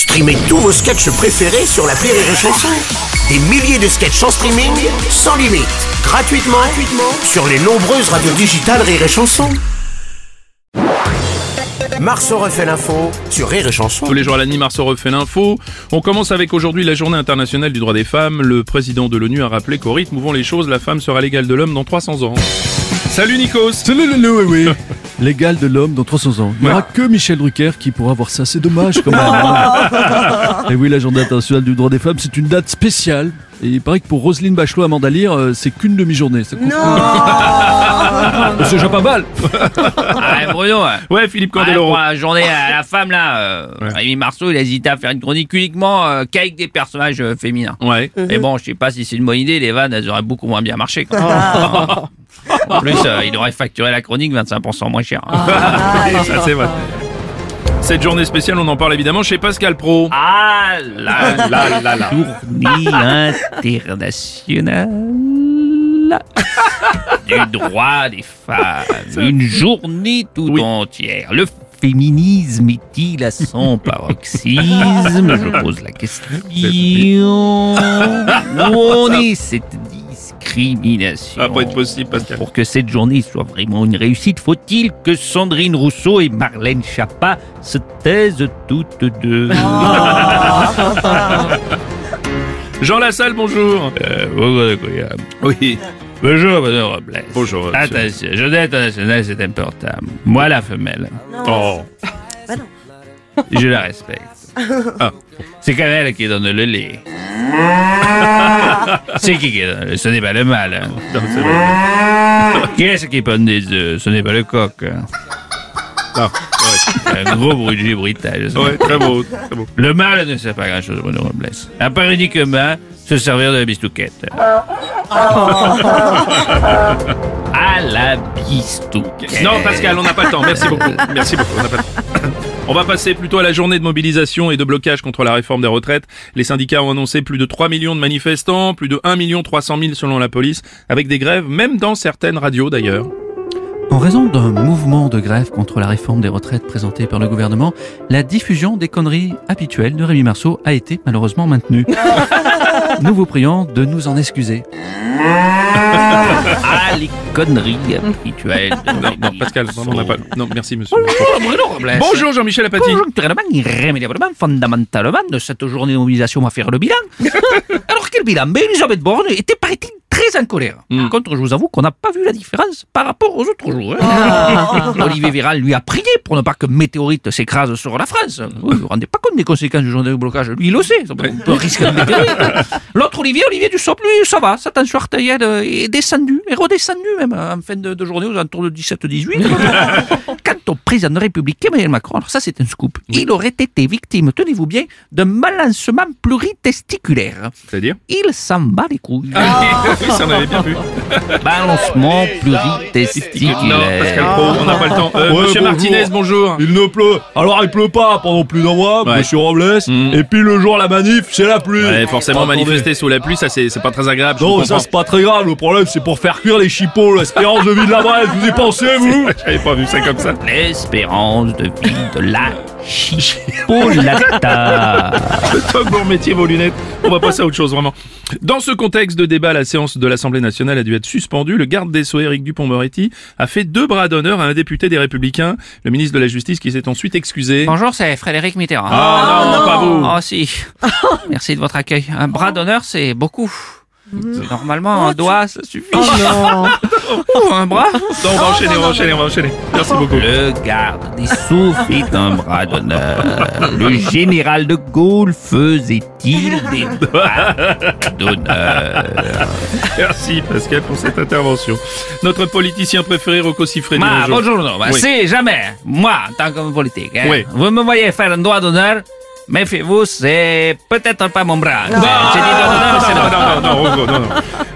Streamez tous vos sketchs préférés sur la Rire et Chanson. Des milliers de sketchs en streaming, sans limite, gratuitement, gratuitement sur les nombreuses radios digitales Rire et Chanson. Marceau refait l'info sur Rire et Chanson. Tous les jours à la nuit, Marceau refait l'info. On commence avec aujourd'hui la journée internationale du droit des femmes. Le président de l'ONU a rappelé qu'au rythme où vont les choses, la femme sera l'égale de l'homme dans 300 ans. Salut Nikos Salut le le- oui, oui. L'égal de l'homme dans 300 ans. Il n'y aura que Michel Drucker qui pourra voir ça. C'est dommage quand même. hein. Et oui, la journée internationale du droit des femmes, c'est une date spéciale. Et il paraît que pour Roselyne Bachelot, Amanda Lear, euh, c'est qu'une demi-journée. Ça compte pas. C'est déjà pas mal. Ah, Bruno, ouais. Ouais, Philippe Ouais, Candeloro. pour la journée à la femme, là, euh, Rémi Marceau, il a hésité à faire une chronique uniquement euh, qu'avec des personnages euh, féminins. Ouais. Mais bon, je sais pas si c'est une bonne idée, les vannes, elles auraient beaucoup moins bien marché. quoi. en plus, euh, il aurait facturé la chronique 25% moins cher. Ça, c'est vrai. Cette journée spéciale, on en parle évidemment chez Pascal Pro. Ah là Là, là, là. journée internationale du droit des femmes. Une journée tout Oui. entière. Le féminisme est-il à son paroxysme? Je pose la question. Où en est cette discrimination Ça va pas être possible, Pascal. Pour que cette journée soit vraiment une réussite, faut-il que Sandrine Rousseau et Marlène Schiappa se taisent toutes deux Jean Lassalle, bonjour. Euh, bonjour, incroyable. Oui. Bonjour, Bruno Robles. Bonjour, monsieur. Attention, journée internationale, c'est important. Moi, la femelle, Oh. je la respecte. Ah. C'est quand même elle qui donne le lait. c'est qui qui donne le lait? Ce n'est pas le mâle. hein. Non, c'est vrai. Qui est-ce qui pond des œufs? Ce n'est pas le coq. hein. Ouais. Un gros bruit bruitage. Ouais, très beau, très beau. Le mâle ne sait pas grand-chose, Bruno Robles. À part uniquement se servir de la bistouquette. à la bistouquette. Non, Pascal, on n'a pas le temps. Merci beaucoup. Merci beaucoup. On n'a pas le temps. On va passer plutôt à la journée de mobilisation et de blocage contre la réforme des retraites. Les syndicats ont annoncé plus de 3 millions de manifestants, plus de 1 million 300 000 selon la police, avec des grèves, même dans certaines radios d'ailleurs. En raison d'un mouvement de grève contre la réforme des retraites présentée par le gouvernement, la diffusion des conneries habituelles de Rémi Marceau a été malheureusement maintenue. Nous vous prions de nous en excuser. Ah, les conneries habituelles. Non, Pascal, vraiment, on n'a pas. Non, merci, monsieur. Bonjour, Bruno Robles. Bonjour, Jean-Michel Apathy. Conjoncturellement, irrémédiablement, fondamentalement, de cette journée de mobilisation, on va faire le bilan. Alors, quel bilan? Mais Elisabeth Borne était, paraît-il, très en colère. Mm. Par contre, je vous avoue qu'on n'a pas vu la différence par rapport aux autres jours. hein. Olivier Véran lui a prié pour ne pas que météorite s'écrase sur la France. Vous vous vous rendez pas compte des conséquences du journée de blocage Lui, il le sait. Ça peut, on peut risquer de météorite. L'autre Olivier, Olivier Dussopt, lui, ça va. Sa tension artérielle est descendue, est redescendue même en fin de, de journée aux alentours de 17-18. Quant au président de la République, Emmanuel Macron, alors ça c'est un scoop, il aurait été victime, tenez-vous bien, d'un balancement pluritesticulaire. C'est-à-dire Il s'en bat les couilles. Oui, ça on avait bien vu. Balancement Non, Pascal Pro, on pluritesticulaire. n'a pas le temps. Euh, Ouais, monsieur bonjour. Martinez, bonjour. Il ne pleut. Alors il pleut pas pendant plus d'un mois, Ouais. monsieur Robles. Mm. Et puis le jour la manif, c'est la pluie. Ouais, forcément, manifester sous la pluie, ça c'est pas très agréable. Non, ça c'est pas très grave. Le problème c'est pour faire cuire les chipots, l'espérance de vie de la Bresse. Vous y pensez vous? J'avais pas vu ça comme ça. L'espérance de vie de la chipolata. Que vous remettiez vos lunettes, on va passer à autre chose vraiment. Dans ce contexte de débat, la séance de l'Assemblée nationale a dû être suspendue. Le garde des Sceaux, Éric Dupont-Moretti, a fait deux bras d'honneur à un député des Républicains, le ministre de la Justice, qui s'est ensuite excusé. Bonjour, c'est Frédéric Mitterrand. Ah non, pas vous. Oh si. Merci de votre accueil. Un bras d'honneur, c'est beaucoup. Normalement, un doigt, ça suffit. Oh, un bras? Non, on va enchaîner, on va enchaîner, on va enchaîner. Merci beaucoup. Le garde des Sceaux fit un bras d'honneur. Le général de Gaulle faisait-il des bras d'honneur? Merci Pascal pour cette intervention. Notre politicien préféré, Rocco Siffredi. Ma, bonjour. bonjour, bah, Oui. c'est jamais, moi, en tant qu'homme politique, hein, Oui. vous me voyez faire un doigt d'honneur, méfiez-vous, c'est peut-être pas mon bras. Non, non, non, non, non, Rocco, non, non.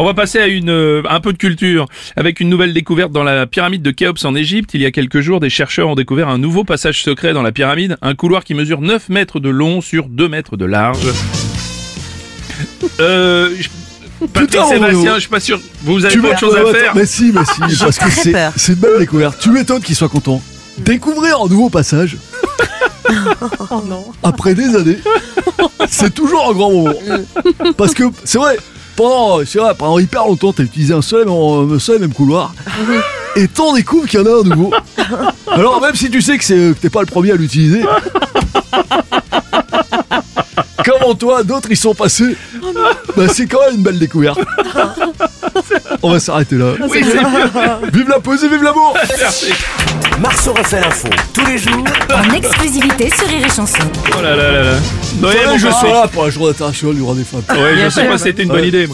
On va passer à une, euh, un peu de culture avec une nouvelle découverte dans la pyramide de Khéops en Égypte. Il y a quelques jours, des chercheurs ont découvert un nouveau passage secret dans la pyramide, un couloir qui mesure 9 mètres de long sur 2 mètres de large. Euh, Patrick Putain, Sébastien, je suis pas sûr. Vous avez Tu pas autre chose à faire Mais si, mais si, parce que c'est c'est une belle découverte. Tu m'étonnes qu'il soit content. Découvrir un nouveau passage. après des années, c'est toujours un grand moment. Parce que c'est vrai, pendant, c'est vrai, pendant hyper longtemps, t'as utilisé un seul, et même- un seul et même couloir. Et t'en découvres qu'il y en a un nouveau. Alors même si tu sais que c'est que t'es pas le premier à l'utiliser. Comment toi, d'autres y sont passés? Bah c'est quand même une belle découverte. On va s'arrêter là. Oui, c'est mieux. Vive la poésie, vive l'amour Marceau refait l'info tous les jours En exclusivité sur Rire et Chanson. Oh là là là là. Noël, Fallait mon que je sois là pour la journée internationale du droit des femmes. Ouais, je sais pas si c'était une bonne idée.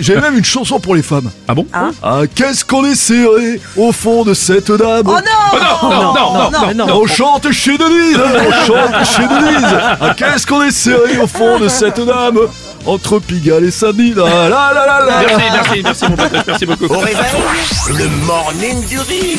J'ai même une chanson pour les femmes. Ah bon Ah, qu'est-ce qu'on est serré au fond de cette dame Oh non, non, non, non, non, non. On chante chez Denise On chante chez Denise Ah, qu'est-ce qu'on est serré au fond de cette dame Entre Pigalle et Saint-Denis la la la la Merci, merci, merci mon pote, merci beaucoup. Au réveil, le morning du rire